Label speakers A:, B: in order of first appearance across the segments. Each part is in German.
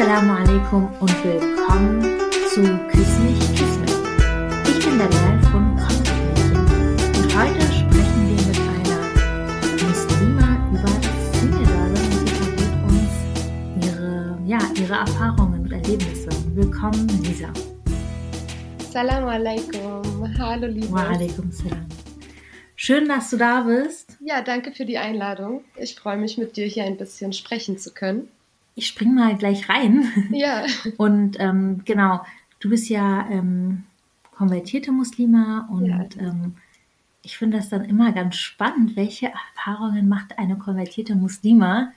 A: Assalamu alaikum und willkommen zu Küss mich, Küss mich. Ich bin Daniel von Kontaktmädchen und heute sprechen wir mit einer Muslima über das Single-Dasein und sie verrät uns ihre, ja, ihre Erfahrungen und Erlebnisse. Willkommen, Lisa.
B: Assalamu alaikum. Hallo, liebe.
A: Wa alaikum salam. Schön, dass du da bist.
B: Ja, danke für die Einladung. Ich freue mich, mit dir hier ein bisschen sprechen zu können.
A: Ich spring mal gleich rein.
B: Ja.
A: Und ähm, genau, du bist ja ähm, konvertierte Muslima und
B: Ja.
A: ähm, ich finde das dann immer ganz spannend, welche Erfahrungen macht eine konvertierte Muslima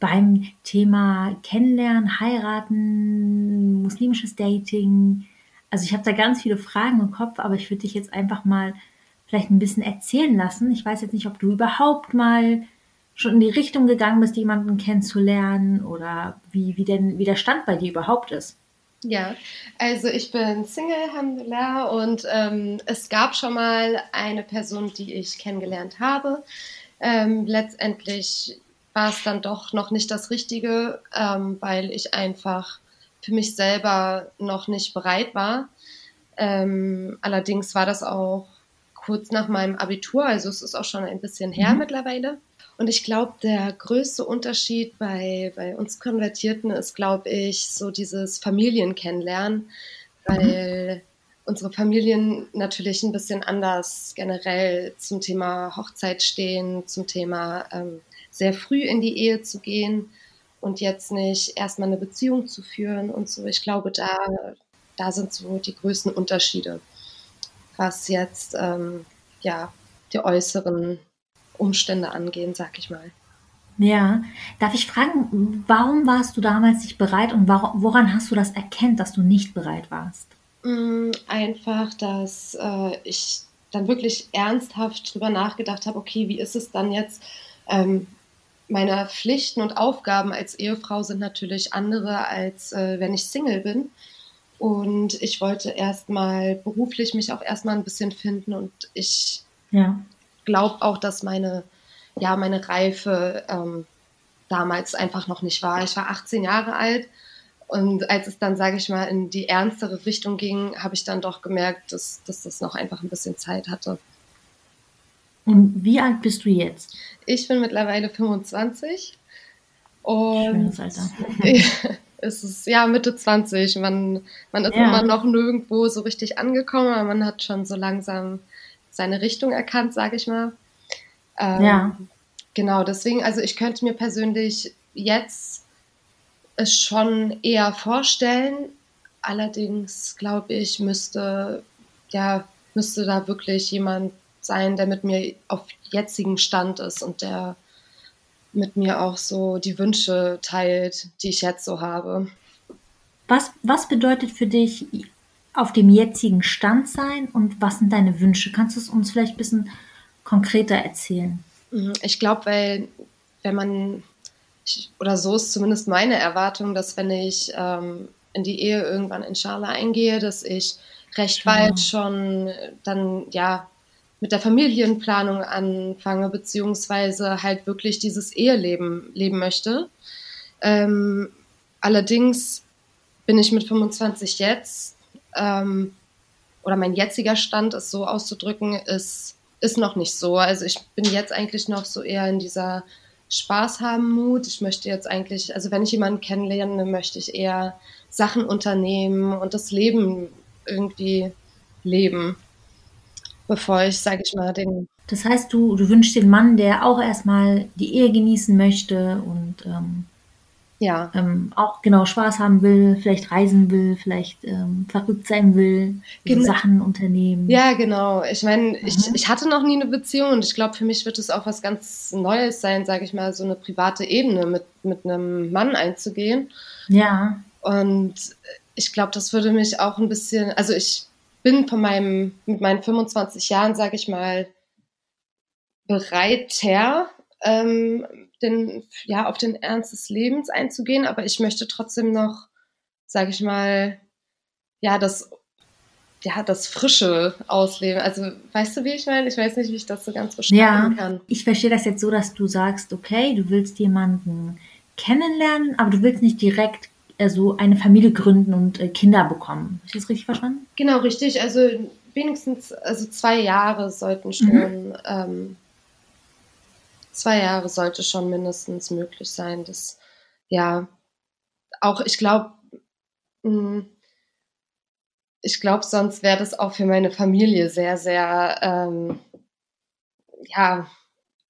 A: beim Thema Kennenlernen, Heiraten, muslimisches Dating. Also ich habe da ganz viele Fragen im Kopf, aber ich würde dich jetzt einfach mal vielleicht ein bisschen erzählen lassen. Ich weiß jetzt nicht, ob du überhaupt mal schon in die Richtung gegangen bist, jemanden kennenzulernen oder wie, wie denn wie der Stand bei dir überhaupt ist.
B: Ja, also ich bin Single, Alhamdulillah, und ähm, es gab schon mal eine Person, die ich kennengelernt habe. Ähm, letztendlich war es dann doch noch nicht das Richtige, ähm, weil ich einfach für mich selber noch nicht bereit war. Ähm, allerdings war das auch kurz nach meinem Abitur, also es ist auch schon ein bisschen her
A: Mhm.
B: mittlerweile. Und ich glaube, der größte Unterschied bei, bei uns Konvertierten ist, glaube ich, so dieses Familienkennenlernen, weil unsere Familien natürlich ein bisschen anders generell zum Thema Hochzeit stehen, zum Thema ähm, sehr früh in die Ehe zu gehen und jetzt nicht erstmal eine Beziehung zu führen und so. Ich glaube, da, da sind so die größten Unterschiede, was jetzt ähm, ja, die äußeren Umstände angehen, sag ich mal.
A: Ja, darf ich fragen, warum warst du damals nicht bereit und woran hast du das erkennt, dass du nicht bereit warst?
B: Mm, Einfach, dass äh, ich dann wirklich ernsthaft drüber nachgedacht habe, okay, wie ist es dann jetzt? Ähm, meine Pflichten und Aufgaben als Ehefrau sind natürlich andere, als äh, wenn ich Single bin. Und ich wollte erstmal beruflich mich auch erstmal ein bisschen finden und ich
A: Ja,
B: glaube auch, dass meine, ja, meine Reife ähm, damals einfach noch nicht war. Ich war 18 Jahre alt und als es dann, sage ich mal, in die ernstere Richtung ging, habe ich dann doch gemerkt, dass, dass das noch einfach ein bisschen Zeit hatte.
A: und wie alt bist du jetzt?
B: Ich bin mittlerweile 25 und
A: Schönes Alter.
B: es ist ja Mitte 20. Man, man ist
A: Ja.
B: immer noch nirgendwo so richtig angekommen, aber man hat schon so langsam seine Richtung erkannt, sage ich mal. Ähm,
A: Ja.
B: Genau, deswegen, also ich könnte mir persönlich jetzt es schon eher vorstellen. Allerdings glaube ich, müsste, ja, müsste da wirklich jemand sein, der mit mir auf jetzigen Stand ist und der mit mir auch so die Wünsche teilt, die ich jetzt so habe.
A: Was, was bedeutet für dich auf dem jetzigen Stand sein und was sind deine Wünsche? Kannst du es uns vielleicht ein bisschen konkreter erzählen?
B: Mhm, Ich glaube, weil wenn man, oder so ist zumindest meine Erwartung, dass wenn ich ähm, in die Ehe irgendwann inshallah eingehe, dass ich recht
A: Genau.
B: bald schon dann ja mit der Familienplanung anfange, beziehungsweise halt wirklich dieses Eheleben leben möchte. Ähm, allerdings bin ich mit 25 jetzt, ähm, oder mein jetziger Stand ist so auszudrücken, ist, ist noch nicht so. Also ich bin jetzt eigentlich noch so eher in dieser Spaß haben Mut. Ich möchte jetzt eigentlich, also wenn ich jemanden kennenlerne, möchte ich eher Sachen unternehmen und das Leben irgendwie leben, bevor ich, sage ich mal, den
A: Das heißt, du, du wünschst den Mann, der auch erstmal die Ehe genießen möchte und ähm,
B: ja,
A: ähm, auch genau Spaß haben will, vielleicht reisen will, vielleicht ähm, verrückt sein will,
B: Genau.
A: Sachen unternehmen.
B: Ja, genau. Ich meine, ich,
A: Mhm.
B: ich hatte noch nie eine Beziehung und ich glaube, für mich wird es auch was ganz Neues sein, sage ich mal, so eine private Ebene mit, mit einem Mann einzugehen.
A: Ja,
B: Und ich glaube, das würde mich auch ein bisschen, also ich bin von meinem, mit meinen 25 Jahren, sage ich mal, bereiter, ähm, den, ja, auf den Ernst des Lebens einzugehen, aber ich möchte trotzdem noch, sage ich mal, ja, das, ja, das Frische ausleben. Also, weißt du, wie ich meine? Ich weiß nicht, wie ich das so ganz beschreiben
A: Ja,
B: kann.
A: ich verstehe das jetzt so, dass du sagst, okay, du willst jemanden kennenlernen, aber du willst nicht direkt also eine Familie gründen und äh, Kinder bekommen. Habe ich das richtig verstanden?
B: Genau, richtig. Also wenigstens, also zwei Jahre sollten schon, mhm. ähm, zwei Jahre sollte schon mindestens möglich sein. Das, ja, auch ich glaube, hm, ich glaube, sonst wäre das auch für meine Familie sehr, sehr, ähm, ja,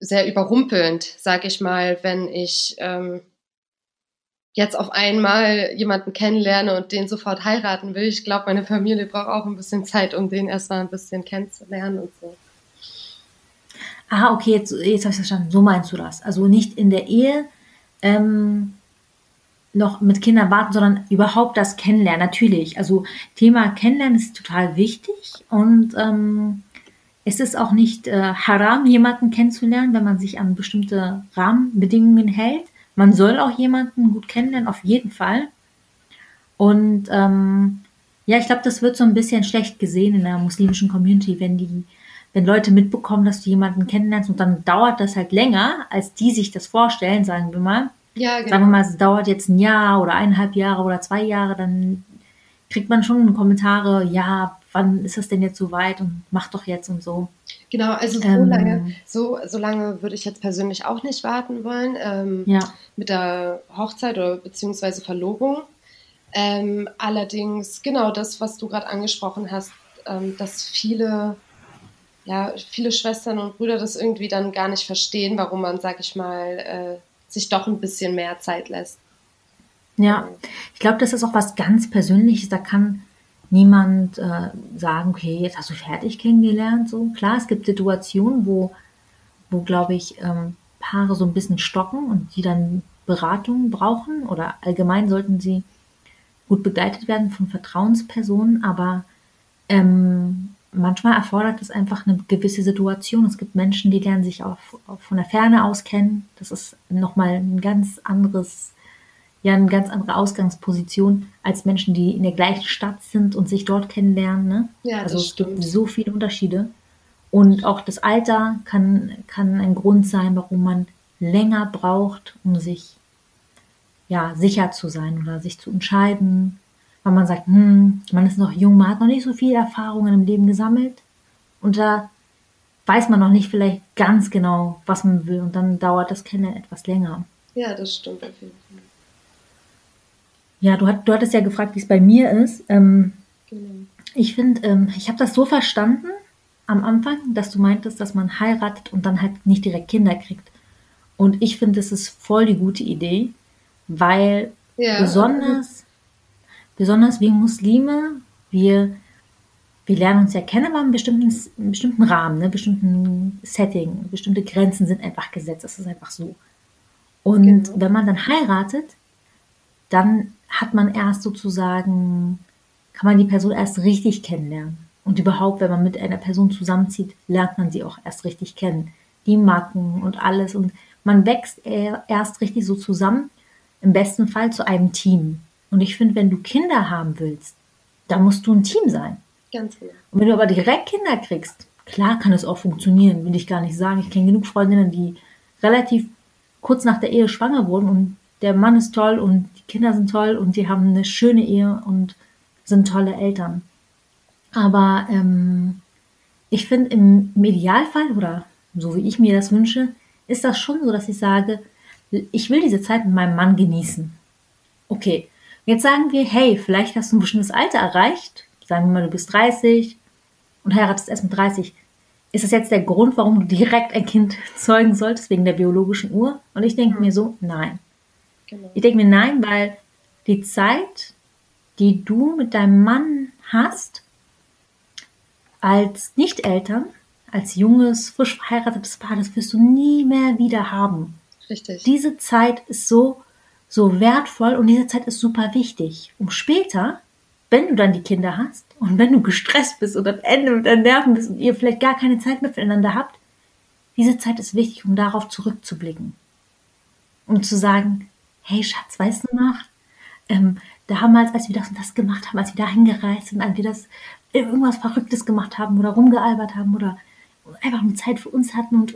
B: sehr überrumpelnd, sag ich mal, wenn ich ähm, jetzt auf einmal jemanden kennenlerne und den sofort heiraten will. Ich glaube, meine Familie braucht auch ein bisschen Zeit, um den erstmal ein bisschen kennenzulernen und so.
A: Ah, okay, jetzt, jetzt habe ich verstanden. So meinst du das. Also nicht in der Ehe ähm, noch mit Kindern warten, sondern überhaupt das Kennenlernen. Natürlich. Also Thema Kennenlernen ist total wichtig und ähm, es ist auch nicht äh, haram, jemanden kennenzulernen, wenn man sich an bestimmte Rahmenbedingungen hält. Man soll auch jemanden gut kennenlernen, auf jeden Fall. Und ähm, ja, ich glaube, das wird so ein bisschen schlecht gesehen in der muslimischen Community, wenn die, wenn Leute mitbekommen, dass du jemanden kennenlernst und dann dauert das halt länger, als die sich das vorstellen, sagen wir mal. Ja, genau. Sagen wir mal, es dauert jetzt ein Jahr oder eineinhalb Jahre oder zwei Jahre, dann kriegt man schon Kommentare, ja, wann ist das denn jetzt so weit und mach doch jetzt und so.
B: Genau, also so ähm, lange, so, so lange würde ich jetzt persönlich auch nicht warten wollen ähm, ja. mit der Hochzeit oder beziehungsweise Verlobung. Ähm, allerdings, genau das, was du gerade angesprochen hast, ähm, dass viele, ja, viele Schwestern und Brüder das irgendwie dann gar nicht verstehen, warum man, sag ich mal, äh, sich doch ein bisschen mehr Zeit lässt.
A: Ja, ich glaube, das ist auch was ganz Persönliches. Da kann niemand äh, sagen, okay, jetzt hast du fertig kennengelernt. So klar, es gibt Situationen, wo, wo glaube ich, ähm, Paare so ein bisschen stocken und die dann Beratung brauchen oder allgemein sollten sie gut begleitet werden von Vertrauenspersonen, aber ähm, manchmal erfordert es einfach eine gewisse Situation. Es gibt Menschen, die lernen sich auch, von der Ferne aus kennen. Das ist nochmal ein ganz anderes ja eine ganz andere Ausgangsposition als Menschen, die in der gleichen Stadt sind und sich dort kennenlernen. Ne? Ja, also es stimmt. gibt so viele Unterschiede. Und auch das Alter kann, kann ein Grund sein, warum man länger braucht, um sich ja, sicher zu sein oder sich zu entscheiden. Weil man sagt, hm, man ist noch jung, man hat noch nicht so viele Erfahrungen im Leben gesammelt. Und da weiß man noch nicht vielleicht ganz genau, was man will. Und dann dauert das Kennenlernen etwas länger.
B: Ja, das stimmt auf jeden Fall.
A: Ja, du, hat, du hattest ja gefragt, wie es bei mir ist. Ähm, genau. Ich finde, ähm, ich habe das so verstanden am Anfang, dass du meintest, dass man heiratet und dann halt nicht direkt Kinder kriegt. Und ich finde, das ist voll die gute Idee, weil ja. besonders, besonders wir Muslime, wir, wir lernen uns ja kennen, aber in bestimmten, in bestimmten Rahmen, ne, bestimmten Setting, bestimmte Grenzen sind einfach gesetzt. Das ist einfach so. Und genau. wenn man dann heiratet, dann hat man erst sozusagen, kann man die Person erst richtig kennenlernen. Und überhaupt, wenn man mit einer Person zusammenzieht, lernt man sie auch erst richtig kennen. Die Macken und alles. Und man wächst erst richtig so zusammen, im besten Fall zu einem Team. Und ich finde, wenn du Kinder haben willst, dann musst du ein Team sein. Ganz genau. Und wenn du aber direkt Kinder kriegst, klar kann es auch funktionieren, will ich gar nicht sagen. Ich kenne genug Freundinnen, die relativ kurz nach der Ehe schwanger wurden und der Mann ist toll und die Kinder sind toll und die haben eine schöne Ehe und sind tolle Eltern. Aber ähm, ich finde im Idealfall oder so wie ich mir das wünsche, ist das schon so, dass ich sage, ich will diese Zeit mit meinem Mann genießen. Okay, jetzt sagen wir, hey, vielleicht hast du ein bestimmtes Alter erreicht. Sagen wir mal, du bist 30 und heiratest erst mit 30. Ist das jetzt der Grund, warum du direkt ein Kind zeugen solltest, wegen der biologischen Uhr? Und ich denke mir so, nein. Genau. Ich denke mir, nein, weil die Zeit, die du mit deinem Mann hast, als Nicht-Eltern, als junges, frisch verheiratetes Paar, das wirst du nie mehr wieder haben. Richtig. Diese Zeit ist so, so wertvoll und diese Zeit ist super wichtig, um später, wenn du dann die Kinder hast und wenn du gestresst bist und am Ende mit deinen Nerven bist und ihr vielleicht gar keine Zeit mehr füreinander habt, diese Zeit ist wichtig, um darauf zurückzublicken. Um zu sagen, hey Schatz, weißt du noch, ähm, damals, als wir das und das gemacht haben, als wir da hingereist sind, als wir das irgendwas Verrücktes gemacht haben oder rumgealbert haben oder einfach nur Zeit für uns hatten und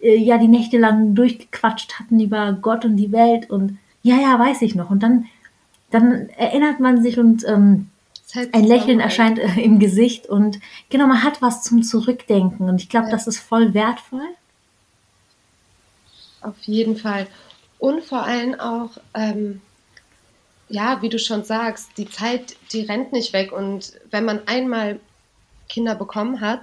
A: äh, ja, die Nächte lang durchgequatscht hatten über Gott und die Welt und ja, ja, weiß ich noch. Und dann dann erinnert man sich und ähm, ein Lächeln erscheint äh, im Gesicht und genau, man hat was zum Zurückdenken und ich glaube, ja. das ist voll wertvoll.
B: Auf jeden Fall. Und vor allem auch, ähm, ja, wie du schon sagst, die Zeit, die rennt nicht weg. Und wenn man einmal Kinder bekommen hat,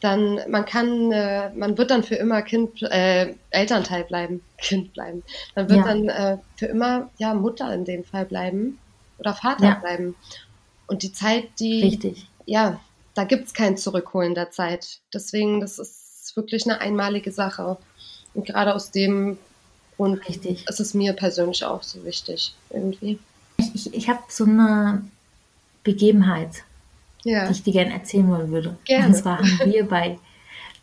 B: dann man kann, äh, man wird dann für immer Kind, äh, Elternteil bleiben, Kind bleiben. Man wird ja. dann äh, für immer ja Mutter in dem Fall bleiben oder Vater ja. bleiben. Und die Zeit, die
A: Richtig.
B: ja, da gibt es kein Zurückholen der Zeit. Deswegen, das ist wirklich eine einmalige Sache. Und gerade aus dem Grund Richtig. ist es mir persönlich auch so wichtig, irgendwie.
A: Ich, ich, ich habe so eine Begebenheit, ja. die ich dir gerne erzählen wollen würde. Gerne. Und zwar haben wir bei,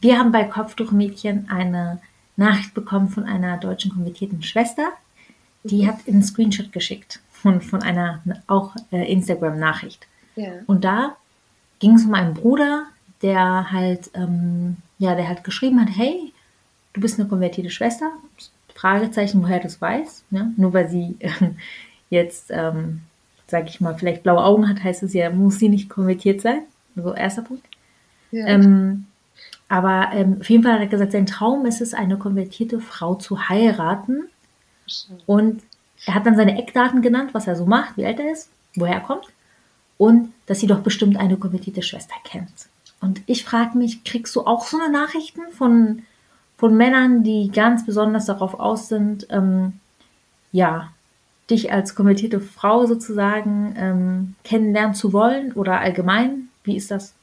A: wir haben bei Kopftuchmädchen eine Nachricht bekommen von einer deutschen konvertierten Schwester, die mhm. hat einen Screenshot geschickt von, von einer auch äh, Instagram-Nachricht. Ja. Und da ging es um einen Bruder, der halt, ähm, ja, der halt geschrieben hat, hey, du bist eine konvertierte Schwester? Fragezeichen, woher du es weißt. Ne? Nur weil sie äh, jetzt, ähm, sag ich mal, vielleicht blaue Augen hat, heißt es ja, muss sie nicht konvertiert sein. So, erster Punkt. Ja. Ähm, aber ähm, auf jeden Fall hat er gesagt, sein Traum ist es, eine konvertierte Frau zu heiraten. Und er hat dann seine Eckdaten genannt, was er so macht, wie alt er ist, woher er kommt. Und dass sie doch bestimmt eine konvertierte Schwester kennt. Und ich frage mich, kriegst du auch so eine Nachrichten von von Männern, die ganz besonders darauf aus sind, ähm, ja, dich als konvertierte Frau sozusagen ähm, kennenlernen zu wollen oder allgemein? Wie ist das?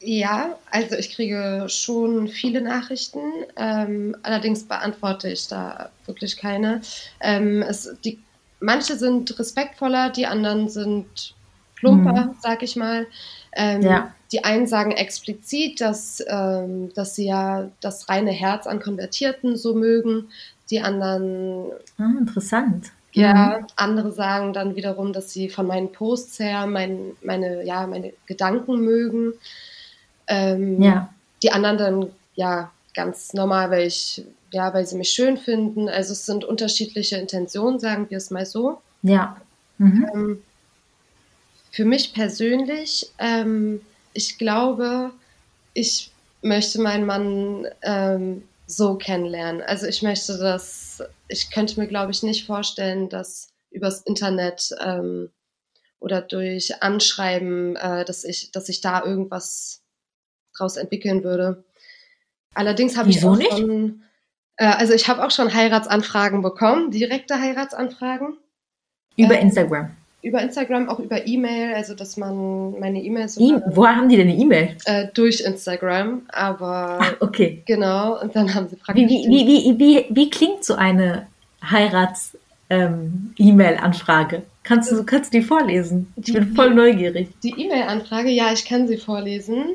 B: Ja, also ich kriege schon viele Nachrichten, ähm, allerdings beantworte ich da wirklich keine. Ähm, es, die, manche sind respektvoller, die anderen sind plumper, mhm. sag ich mal. Ähm, ja. Die einen sagen explizit, dass, ähm, dass sie ja das reine Herz an Konvertierten so mögen. Die anderen.
A: Ah, interessant.
B: Ja, mhm. andere sagen dann wiederum, dass sie von meinen Posts her mein, meine, ja, meine Gedanken mögen. Ähm, ja. Die anderen dann, ja, ganz normal, weil ich, ja, weil sie mich schön finden. Also es sind unterschiedliche Intentionen, sagen wir es mal so.
A: Ja. Mhm. Ähm,
B: für mich persönlich, ähm, ich glaube, ich möchte meinen Mann ähm, so kennenlernen. Also ich möchte das, ich könnte mir, glaube ich, nicht vorstellen, dass übers Internet ähm, oder durch Anschreiben, äh, dass ich, dass ich da irgendwas draus entwickeln würde. Allerdings habe ich auch nicht? schon, äh, also ich habe auch schon Heiratsanfragen bekommen, direkte Heiratsanfragen.
A: Über äh, Instagram
B: über Instagram, auch über E-Mail, also dass man meine E-Mails.
A: E Woher haben die denn eine E-Mail?
B: Äh, durch Instagram, aber.
A: Ach, okay.
B: Genau, und dann haben sie praktisch.
A: Wie, wie, wie, wie, wie, klingt so eine Heirats-E-Mail-Anfrage? Ähm, kannst, du, kannst du die vorlesen? Ich bin voll neugierig.
B: Die E-Mail-Anfrage, ja, ich kann sie vorlesen.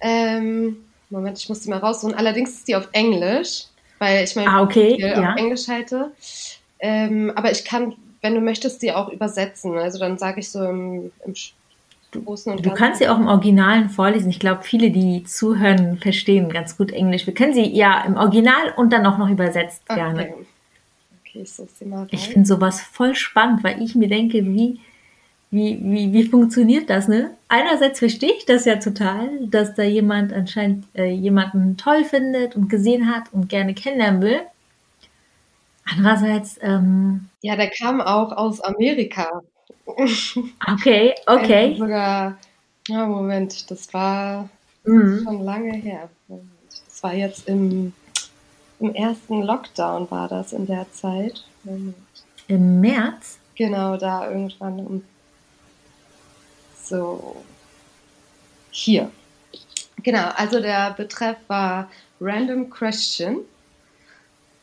B: Ähm, Moment, ich muss sie mal raussuchen. Allerdings ist die auf Englisch, weil ich mein
A: ah, okay. ja.
B: auf Englisch halte. Ähm, aber ich kann wenn du möchtest, die auch übersetzen. Also dann sage ich so im, im
A: Großen und Du kannst sie auch im Originalen vorlesen. Ich glaube, viele, die zuhören, verstehen ganz gut Englisch. Wir können sie ja im Original und dann auch noch übersetzt okay. gerne. Okay, ich suche sie mal rein. Ich finde sowas voll spannend, weil ich mir denke, wie, wie, wie, wie funktioniert das, ne? Einerseits verstehe ich das ja total, dass da jemand anscheinend äh, jemanden toll findet und gesehen hat und gerne kennenlernen will. Andererseits, ähm,
B: ja, der kam auch aus Amerika.
A: Okay, okay.
B: Also sogar, ja, Moment, das war mhm. schon lange her. Das war jetzt im, im ersten Lockdown war das in der Zeit. Moment.
A: Im März?
B: Genau, da irgendwann um so hier. Genau, also der Betreff war Random Question.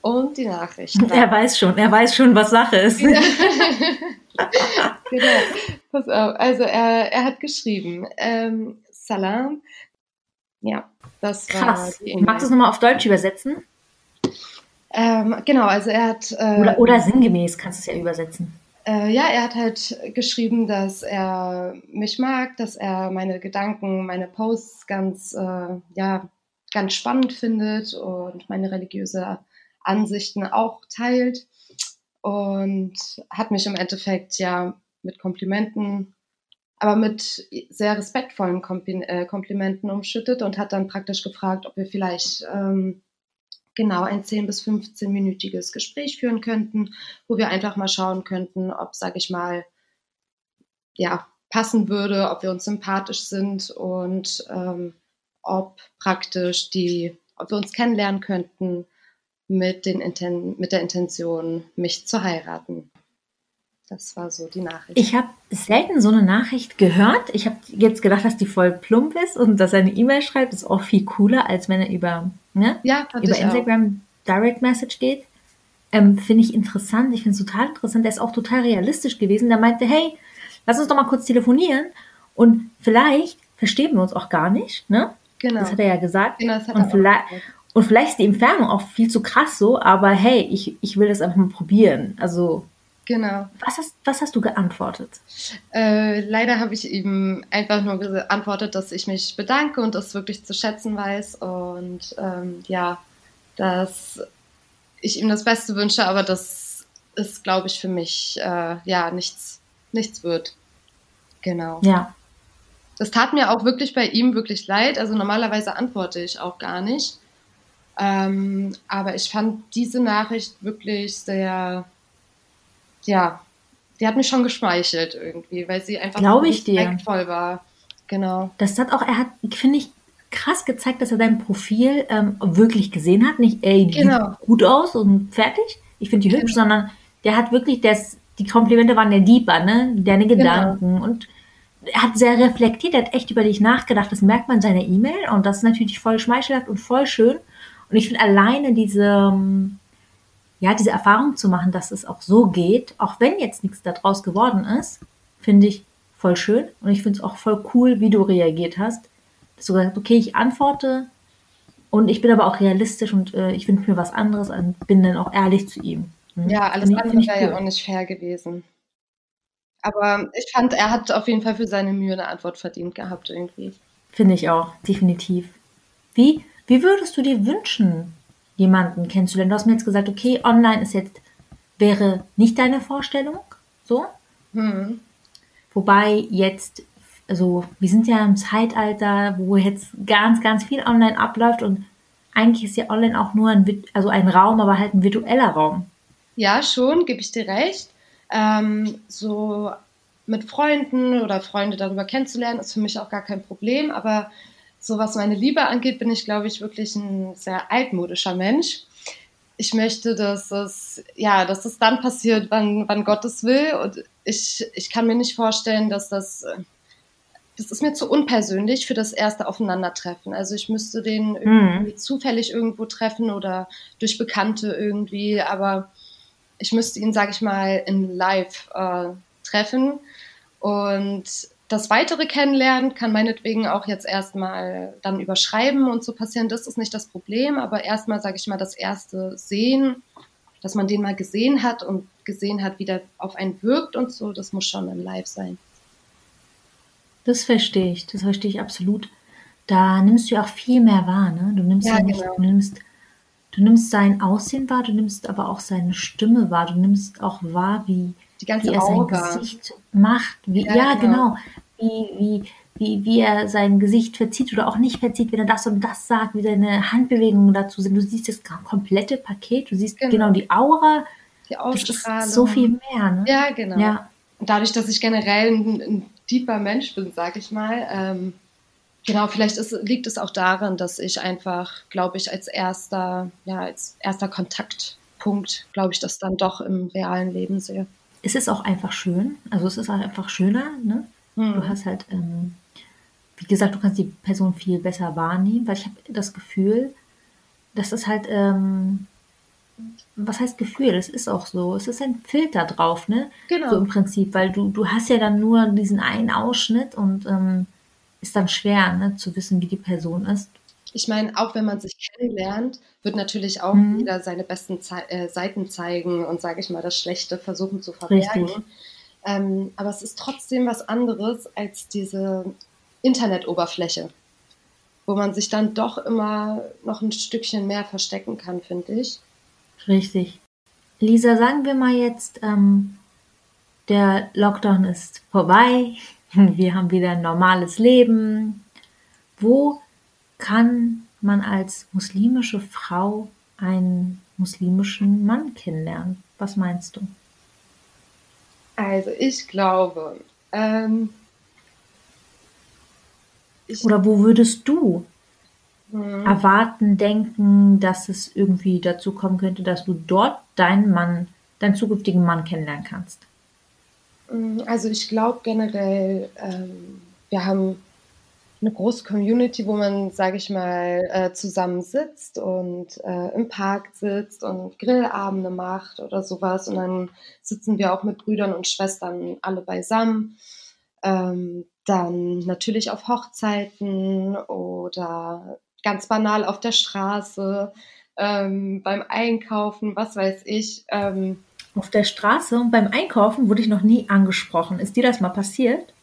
B: Und die Nachrichten.
A: Er weiß schon, er weiß schon, was Sache ist. genau.
B: Pass auf. Also er, er hat geschrieben, ähm, Salam. Ja, das war
A: Krass. die Magst du es nochmal auf Deutsch übersetzen?
B: Ähm, genau, also er hat.
A: Äh, oder, oder sinngemäß kannst du es ja übersetzen.
B: Äh, ja, er hat halt geschrieben, dass er mich mag, dass er meine Gedanken, meine Posts ganz, äh, ja, ganz spannend findet und meine religiöse Ansichten auch teilt und hat mich im Endeffekt ja mit Komplimenten, aber mit sehr respektvollen äh, Komplimenten umschüttet und hat dann praktisch gefragt, ob wir vielleicht ähm, genau ein 10 bis 15-minütiges Gespräch führen könnten, wo wir einfach mal schauen könnten, ob, sage ich mal, ja, passen würde, ob wir uns sympathisch sind und ähm, ob praktisch die, ob wir uns kennenlernen könnten mit, den Inten mit der Intention, mich zu heiraten. Das war so die Nachricht.
A: Ich habe selten so eine Nachricht gehört. Ich habe jetzt gedacht, dass die voll plump ist und dass er eine E-Mail schreibt, ist auch viel cooler, als wenn er über, ne, ja, über Instagram auch. Direct Message geht. Ähm, finde ich interessant. Ich finde es total interessant. Der ist auch total realistisch gewesen. Der meinte, hey, lass uns doch mal kurz telefonieren und vielleicht verstehen wir uns auch gar nicht, ne? Genau. Das hat er ja gesagt. Genau, das hat und, er vielleicht, gesagt. Und vielleicht ist die Entfernung auch viel zu krass so, aber hey, ich, ich will das einfach mal probieren. Also.
B: Genau.
A: Was hast, was hast du geantwortet?
B: Äh, leider habe ich ihm einfach nur geantwortet, dass ich mich bedanke und das wirklich zu schätzen weiß und ähm, ja, dass ich ihm das Beste wünsche, aber das ist, glaube ich, für mich äh, ja nichts nichts wird. Genau.
A: Ja.
B: Das tat mir auch wirklich bei ihm wirklich leid. Also normalerweise antworte ich auch gar nicht. Ähm, aber ich fand diese Nachricht wirklich sehr, ja, die hat mich schon geschmeichelt irgendwie, weil sie einfach
A: Glaube ich dir.
B: voll war. Genau.
A: Das hat auch, er hat, finde ich, krass gezeigt, dass er dein Profil ähm, wirklich gesehen hat. Nicht, ey, die genau. sieht gut aus und fertig. Ich finde die hübsch, genau. sondern der hat wirklich, der ist die Komplimente waren ja deeper, ne? Deine genau. Gedanken genau. und er hat sehr reflektiert, er hat echt über dich nachgedacht. Das merkt man in seiner E-Mail und das ist natürlich voll schmeichelhaft und voll schön. Und ich finde alleine diese, ähm, ja, diese Erfahrung zu machen, dass es auch so geht, auch wenn jetzt nichts daraus geworden ist, finde ich voll schön. Und ich finde es auch voll cool, wie du reagiert hast. Dass du gesagt hast, okay, ich antworte und ich bin aber auch realistisch und äh, ich finde mir was anderes und bin dann auch ehrlich zu ihm.
B: Mhm. Ja, alles andere wäre cool. ja auch nicht fair gewesen. Aber ich fand, er hat auf jeden Fall für seine Mühe eine Antwort verdient gehabt irgendwie.
A: Finde ich auch, definitiv. Wie, wie würdest du dir wünschen, jemanden kennenzulernen? Du hast mir jetzt gesagt, okay, online ist jetzt, wäre nicht deine Vorstellung, so. Hm. Wobei jetzt, also wir sind ja im Zeitalter, wo jetzt ganz, ganz viel online abläuft und eigentlich ist ja online auch nur ein, also ein Raum, aber halt ein virtueller Raum.
B: Ja, schon, gebe ich dir recht. Ähm, so mit Freunden oder Freunde darüber kennenzulernen, ist für mich auch gar kein Problem. Aber so was meine Liebe angeht, bin ich, glaube ich, wirklich ein sehr altmodischer Mensch. Ich möchte, dass es, ja, dass es dann passiert, wann, wann Gott es will. Und ich, ich kann mir nicht vorstellen, dass das, das ist mir zu unpersönlich für das erste Aufeinandertreffen. Also ich müsste den irgendwie mhm. zufällig irgendwo treffen oder durch Bekannte irgendwie, aber ich müsste ihn, sage ich mal, in Live äh, treffen. Und das weitere Kennenlernen kann meinetwegen auch jetzt erstmal dann überschreiben und so passieren. Das ist nicht das Problem, aber erstmal, sage ich mal, das erste Sehen, dass man den mal gesehen hat und gesehen hat, wie der auf einen wirkt und so, das muss schon im Live sein.
A: Das verstehe ich, das verstehe ich absolut. Da nimmst du ja auch viel mehr wahr, ne? Du nimmst ja, ja nicht, genau. du nimmst Du nimmst sein Aussehen wahr, du nimmst aber auch seine Stimme wahr, du nimmst auch wahr, wie,
B: wie er sein
A: Auge. Gesicht macht. Wie, ja, ja genau. genau. Wie, wie, wie, wie er sein Gesicht verzieht oder auch nicht verzieht, wenn er das und das sagt, wie seine Handbewegungen dazu sind. Du siehst das komplette Paket, du siehst genau, genau die Aura.
B: Die Ausstrahlung.
A: so viel mehr. Ne?
B: Ja, genau. Ja. Und dadurch, dass ich generell ein, ein deeper Mensch bin, sag ich mal, ähm, Genau, vielleicht ist, liegt es auch daran, dass ich einfach, glaube ich, als erster, ja, als erster Kontaktpunkt, glaube ich, das dann doch im realen Leben sehe.
A: Es ist auch einfach schön, also es ist auch einfach schöner, ne? Hm. Du hast halt, ähm, wie gesagt, du kannst die Person viel besser wahrnehmen, weil ich habe das Gefühl, dass es halt, ähm, was heißt Gefühl? Es ist auch so. Es ist ein Filter drauf, ne?
B: Genau.
A: So im Prinzip, weil du, du hast ja dann nur diesen einen Ausschnitt und ähm, ist dann schwer, ne, zu wissen, wie die Person ist.
B: Ich meine, auch wenn man sich kennenlernt, wird natürlich auch mhm. jeder seine besten Ze äh, Seiten zeigen und, sage ich mal, das Schlechte versuchen zu verbergen. Ähm, aber es ist trotzdem was anderes als diese Internetoberfläche, wo man sich dann doch immer noch ein Stückchen mehr verstecken kann, finde ich.
A: Richtig. Lisa, sagen wir mal jetzt, ähm, der Lockdown ist vorbei, wir haben wieder ein normales Leben. Wo kann man als muslimische Frau einen muslimischen Mann kennenlernen? Was meinst du?
B: Also ich glaube, ähm,
A: ich Oder wo würdest du mhm. erwarten, denken, dass es irgendwie dazu kommen könnte, dass du dort deinen Mann, deinen zukünftigen Mann kennenlernen kannst?
B: Mm, also ich glaube generell, ähm, wir haben eine große Community, wo man, sage ich mal, äh, zusammen sitzt und äh, im Park sitzt und Grillabende macht oder sowas. Und dann sitzen wir auch mit Brüdern und Schwestern alle beisammen. Ähm, dann natürlich auf Hochzeiten oder ganz banal auf der Straße, ähm, beim Einkaufen, was weiß ich. Ähm,
A: auf der Straße und beim Einkaufen wurde ich noch nie angesprochen. Ist dir das mal passiert?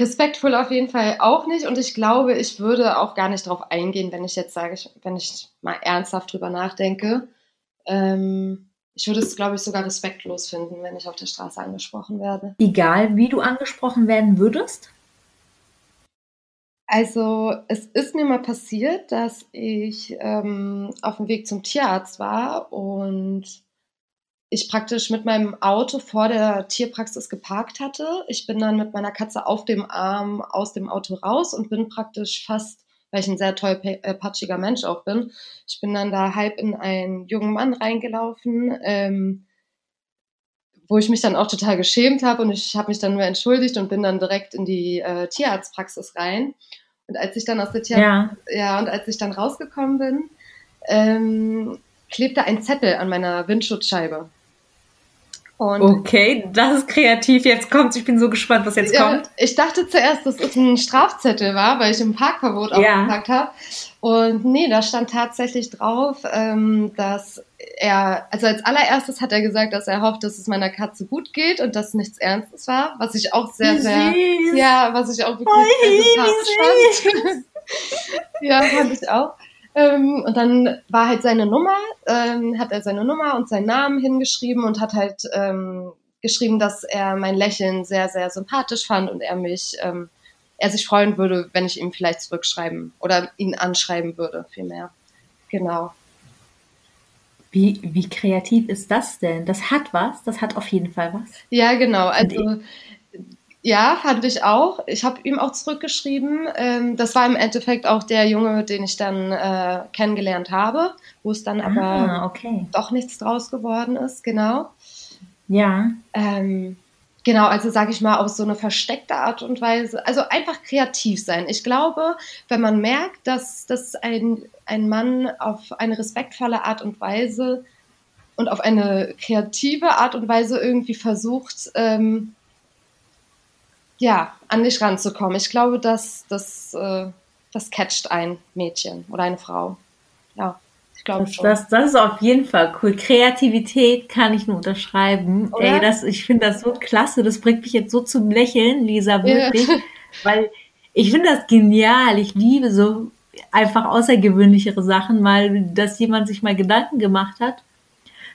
B: Respektvoll auf jeden Fall auch nicht und ich glaube, ich würde auch gar nicht darauf eingehen, wenn ich jetzt sage, wenn ich mal ernsthaft drüber nachdenke. Ähm, ich würde es, glaube ich, sogar respektlos finden, wenn ich auf der Straße angesprochen werde.
A: Egal, wie du angesprochen werden würdest?
B: Also es ist mir mal passiert, dass ich ähm, auf dem Weg zum Tierarzt war und ich praktisch mit meinem Auto vor der Tierpraxis geparkt hatte. Ich bin dann mit meiner Katze auf dem Arm aus dem Auto raus und bin praktisch fast, weil ich ein sehr tollpatschiger Mensch auch bin, ich bin dann da halb in einen jungen Mann reingelaufen, ähm, wo ich mich dann auch total geschämt habe und ich habe mich dann nur entschuldigt und bin dann direkt in die äh, Tierarztpraxis rein. Und als ich dann aus der Tierarzt, ja. ja, und als ich dann rausgekommen bin, ähm, klebte ein Zettel an meiner Windschutzscheibe.
A: Und okay, das ist kreativ. Jetzt kommt Ich bin so gespannt, was jetzt ja, kommt.
B: Ich dachte zuerst, dass es ein Strafzettel war, weil ich im Parkverbot ja. aufgepackt habe. Und nee, da stand tatsächlich drauf, ähm, dass er, also als allererstes hat er gesagt, dass er hofft, dass es meiner Katze gut geht und dass nichts Ernstes war, was ich auch sehr, sehr, süß. ja, was ich auch wirklich oh, sehr sympathisch fand. ja, fand ich auch. Ähm, und dann war halt seine Nummer, ähm, hat er seine Nummer und seinen Namen hingeschrieben und hat halt ähm, geschrieben, dass er mein Lächeln sehr, sehr sympathisch fand und er mich, ähm, er sich freuen würde, wenn ich ihm vielleicht zurückschreiben oder ihn anschreiben würde, vielmehr. Genau.
A: Wie, wie kreativ ist das denn? Das hat was, das hat auf jeden Fall was.
B: Ja, genau. Also ja, fand ich auch. Ich habe ihm auch zurückgeschrieben. Ähm, das war im Endeffekt auch der Junge, den ich dann äh, kennengelernt habe, wo es dann aber ah, okay. doch nichts draus geworden ist, genau.
A: Ja.
B: Ähm, genau, also sage ich mal auf so eine versteckte Art und Weise. Also einfach kreativ sein. Ich glaube, wenn man merkt, dass, dass ein, ein Mann auf eine respektvolle Art und Weise und auf eine kreative Art und Weise irgendwie versucht, ähm, ja, an dich ranzukommen. Ich glaube, dass das, äh, das catcht ein Mädchen oder eine Frau. Ja, ich glaube
A: das,
B: schon.
A: Das, das ist auf jeden Fall cool. Kreativität kann ich nur unterschreiben. Ey, das, ich finde das so klasse. Das bringt mich jetzt so zum Lächeln, Lisa, wirklich. Ja. Weil ich finde das genial. Ich liebe so einfach außergewöhnlichere Sachen, weil dass jemand sich mal Gedanken gemacht hat.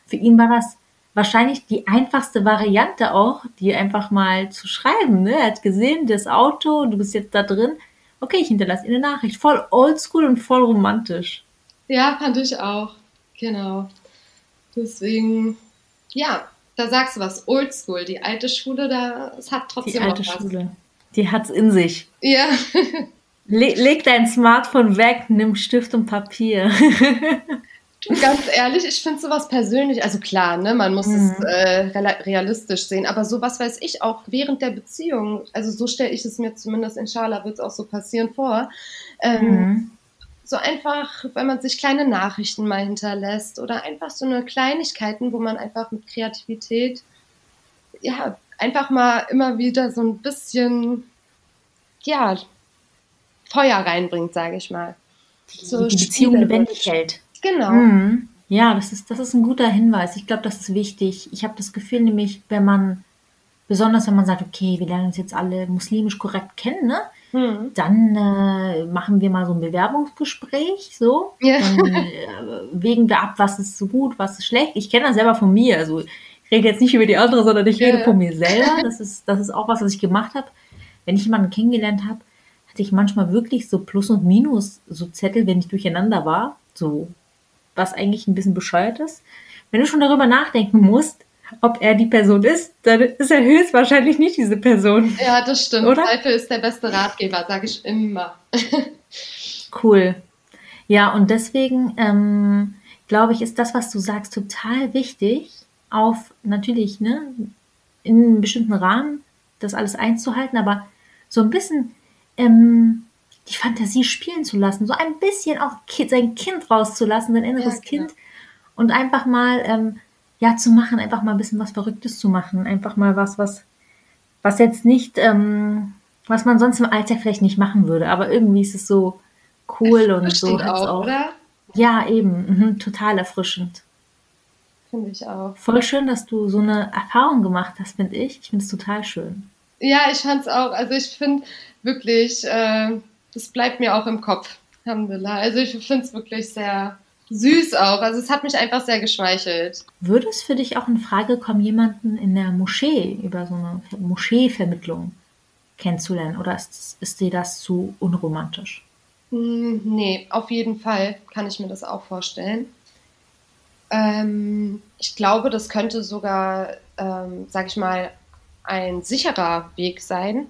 A: Für ihn war das wahrscheinlich die einfachste Variante auch, die einfach mal zu schreiben. Ne? Er hat gesehen, das Auto, du bist jetzt da drin. Okay, ich hinterlasse eine Nachricht. Voll oldschool und voll romantisch.
B: Ja, fand ich auch. Genau. Deswegen, ja, da sagst du was. Oldschool, die alte Schule, das hat trotzdem die alte was. Schule.
A: Die hat's in sich.
B: Ja.
A: Le leg dein Smartphone weg, nimm Stift und Papier.
B: Ganz ehrlich, ich finde sowas persönlich, also klar, ne, man muss mhm. es äh, realistisch sehen, aber sowas weiß ich auch während der Beziehung, also so stelle ich es mir zumindest, inshallah wird es auch so passieren vor, ähm, mhm. so einfach, wenn man sich kleine Nachrichten mal hinterlässt oder einfach so eine Kleinigkeiten, wo man einfach mit Kreativität, ja, einfach mal immer wieder so ein bisschen, ja, Feuer reinbringt, sage ich mal.
A: So die Beziehung lebendig hält.
B: Genau.
A: Mhm. Ja, das ist, das ist ein guter Hinweis. Ich glaube, das ist wichtig. Ich habe das Gefühl nämlich, wenn man, besonders wenn man sagt, okay, wir lernen uns jetzt alle muslimisch korrekt kennen, ne? Mhm. Dann äh, machen wir mal so ein Bewerbungsgespräch, so. Ja. Dann äh, wägen wir ab, was ist so gut, was ist schlecht. Ich kenne das selber von mir. Also rede jetzt nicht über die andere, sondern ich rede
B: Ja.
A: von mir selber. Das ist, das ist auch was, was ich gemacht habe. Wenn ich jemanden kennengelernt habe, hatte ich manchmal wirklich so Plus und Minus, so Zettel, wenn ich durcheinander war. So, was eigentlich ein bisschen bescheuert ist. Wenn du schon darüber nachdenken musst, ob er die Person ist, dann ist er höchstwahrscheinlich nicht diese Person.
B: Ja, das stimmt.
A: Oder?
B: Zweifel ist der beste Ratgeber, sage ich immer.
A: Cool. Ja, und deswegen ähm, glaube ich, ist das, was du sagst, total wichtig, auf natürlich, ne, in einem bestimmten Rahmen das alles einzuhalten, aber so ein bisschen ähm, die Fantasie spielen zu lassen, so ein bisschen auch Ki sein Kind rauszulassen, sein inneres
B: Ja, genau.
A: Kind und einfach mal ähm, ja zu machen, einfach mal ein bisschen was Verrücktes zu machen, einfach mal was, was, was jetzt nicht, ähm, was man sonst im Alltag vielleicht nicht machen würde, aber irgendwie ist es so cool und so hat's
B: auch, oder?
A: Ja, eben, mhm, total erfrischend.
B: Finde ich auch.
A: Voll schön, dass du so eine Erfahrung gemacht hast, finde ich. Ich finde es total schön.
B: Ja, ich fand's auch. Also ich finde wirklich, äh, das bleibt mir auch im Kopf. Alhamdulillah. Also ich finde es wirklich sehr süß auch. Also es hat mich einfach sehr geschmeichelt.
A: Würde es für dich auch in Frage kommen, jemanden in der Moschee über so eine Moscheevermittlung kennenzulernen? Oder ist, ist dir das zu unromantisch?
B: Hm, nee, auf jeden Fall kann ich mir das auch vorstellen. Ähm, ich glaube, das könnte sogar, ähm, sag ich mal, ein sicherer Weg sein.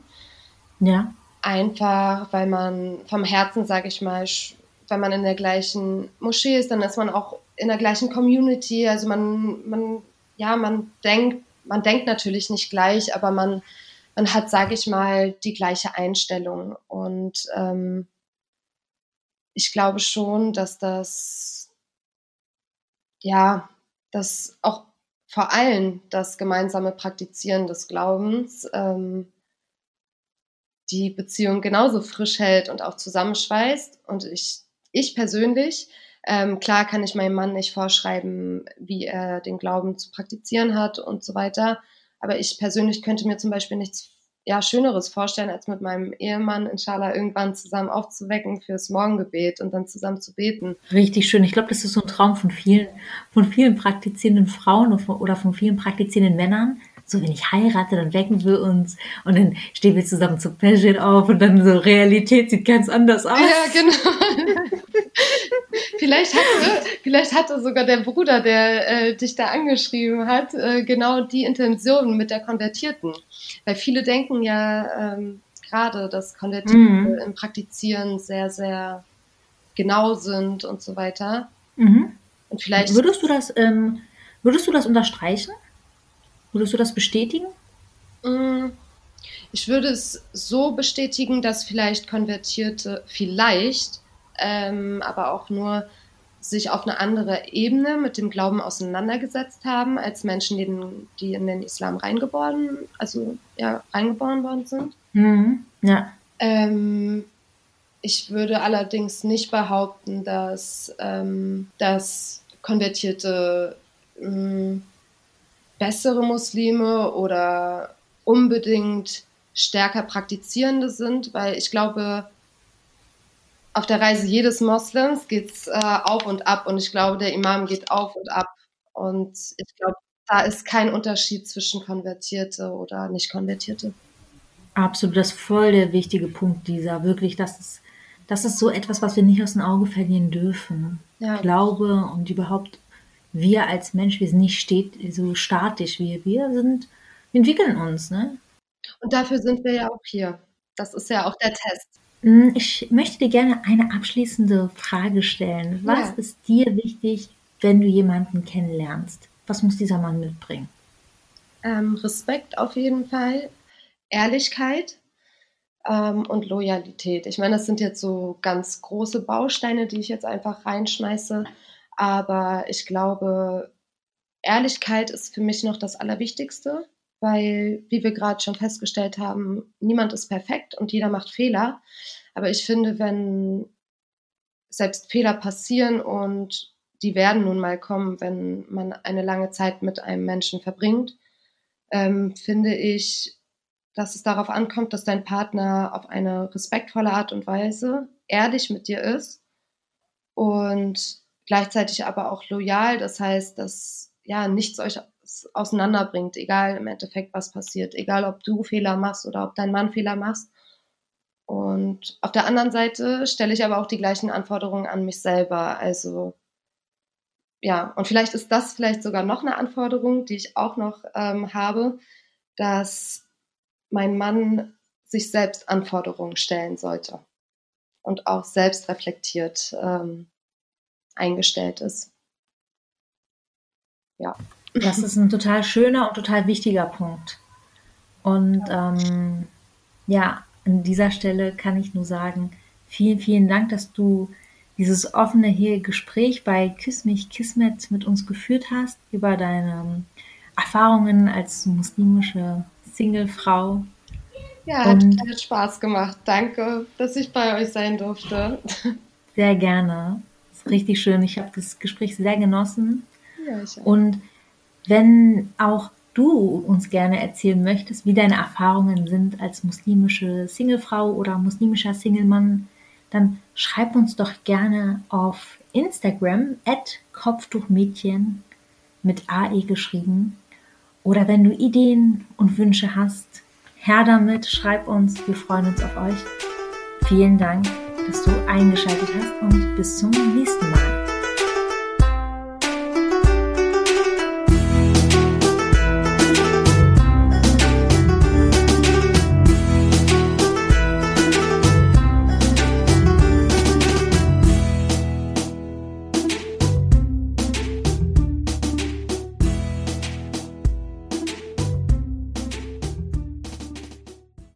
A: Ja.
B: Einfach, weil man vom Herzen, sag ich mal, wenn man in der gleichen Moschee ist, dann ist man auch in der gleichen Community. Also man, man, ja, man denkt, man denkt natürlich nicht gleich, aber man, man hat, sag ich mal, die gleiche Einstellung. Und ähm, ich glaube schon, dass das, ja, dass auch vor allem das gemeinsame Praktizieren des Glaubens ähm, die Beziehung genauso frisch hält und auch zusammenschweißt. Und ich, ich persönlich, ähm, klar kann ich meinem Mann nicht vorschreiben, wie er den Glauben zu praktizieren hat und so weiter. Aber ich persönlich könnte mir zum Beispiel nichts ja, Schöneres vorstellen, als mit meinem Ehemann inshallah irgendwann zusammen aufzuwecken fürs Morgengebet und dann zusammen zu beten.
A: Richtig schön. Ich glaube, das ist so ein Traum von vielen, von vielen praktizierenden Frauen oder von vielen praktizierenden Männern. So, wenn ich heirate, dann wecken wir uns und dann stehen wir zusammen zu Pärchen auf und dann so Realität sieht ganz anders aus.
B: Ja, genau. vielleicht, hatte, vielleicht hatte sogar der Bruder, der äh, dich da angeschrieben hat, äh, genau die Intention mit der Konvertierten. Weil viele denken ja ähm, gerade, dass Konvertierte
A: Mhm.
B: im Praktizieren sehr, sehr genau sind und so weiter.
A: Mhm.
B: Und vielleicht
A: Würdest du das, ähm, würdest du das unterstreichen? Würdest du das bestätigen?
B: Mm, Ich würde es so bestätigen, dass vielleicht Konvertierte vielleicht, ähm, aber auch nur sich auf eine andere Ebene mit dem Glauben auseinandergesetzt haben, als Menschen, die in, die in den Islam reingeboren, also ja, reingeboren worden sind.
A: Mhm. Ja.
B: Ähm, ich würde allerdings nicht behaupten, dass, ähm, dass Konvertierte ähm, bessere Muslime oder unbedingt stärker Praktizierende sind, weil ich glaube, auf der Reise jedes Moslems geht es äh, auf und ab und ich glaube, der Imam geht auf und ab. Und ich glaube, da ist kein Unterschied zwischen Konvertierte oder Nicht-Konvertierte.
A: Absolut, das ist voll der wichtige Punkt, dieser. Wirklich, das ist, das ist so etwas, was wir nicht aus den Augen verlieren dürfen.
B: Ja.
A: Glaube und überhaupt wir als Mensch, wir sind nicht stet so statisch. Wir, wir sind, wir entwickeln uns, ne?
B: Und dafür sind wir ja auch hier. Das ist ja auch der Test.
A: Mm, Ich möchte dir gerne eine abschließende Frage stellen. Was
B: Ja.
A: ist dir wichtig, wenn du jemanden kennenlernst? Was muss dieser Mann mitbringen?
B: Ähm, Respekt auf jeden Fall, Ehrlichkeit ähm, und Loyalität. Ich meine, das sind jetzt so ganz große Bausteine, die ich jetzt einfach reinschmeiße. Aber ich glaube, Ehrlichkeit ist für mich noch das Allerwichtigste, weil, wie wir gerade schon festgestellt haben, niemand ist perfekt und jeder macht Fehler. Aber ich finde, wenn selbst Fehler passieren und die werden nun mal kommen, wenn man eine lange Zeit mit einem Menschen verbringt, ähm, finde ich, dass es darauf ankommt, dass dein Partner auf eine respektvolle Art und Weise ehrlich mit dir ist und gleichzeitig aber auch loyal. Das heißt, dass ja nichts euch auseinanderbringt, egal im Endeffekt, was passiert, egal ob du Fehler machst oder ob dein Mann Fehler machst. Und auf der anderen Seite stelle ich aber auch die gleichen Anforderungen an mich selber. Also ja, und vielleicht ist das vielleicht sogar noch eine Anforderung, die ich auch noch ähm, habe, dass mein Mann sich selbst Anforderungen stellen sollte und auch selbst reflektiert ähm, eingestellt ist.
A: Ja. Das ist ein total schöner und total wichtiger Punkt. Und ähm, ja, an dieser Stelle kann ich nur sagen, vielen, vielen Dank, dass du dieses offene hier Gespräch bei Küss mich Kismet mit uns geführt hast über deine Erfahrungen als muslimische Singlefrau.
B: Ja, hat, hat Spaß gemacht. Danke, dass ich bei euch sein durfte.
A: Sehr gerne. Richtig schön. Ich habe das Gespräch sehr genossen. Ja, ich auch. Und wenn auch du uns gerne erzählen möchtest, wie deine Erfahrungen sind als muslimische Singlefrau oder muslimischer Singlemann, dann schreib uns doch gerne auf Instagram at Kopftuchmädchen mit AE geschrieben. Oder wenn du Ideen und Wünsche hast, her damit, schreib uns, wir freuen uns auf euch. Vielen Dank, dass du eingeschaltet hast und bis zum nächsten Mal.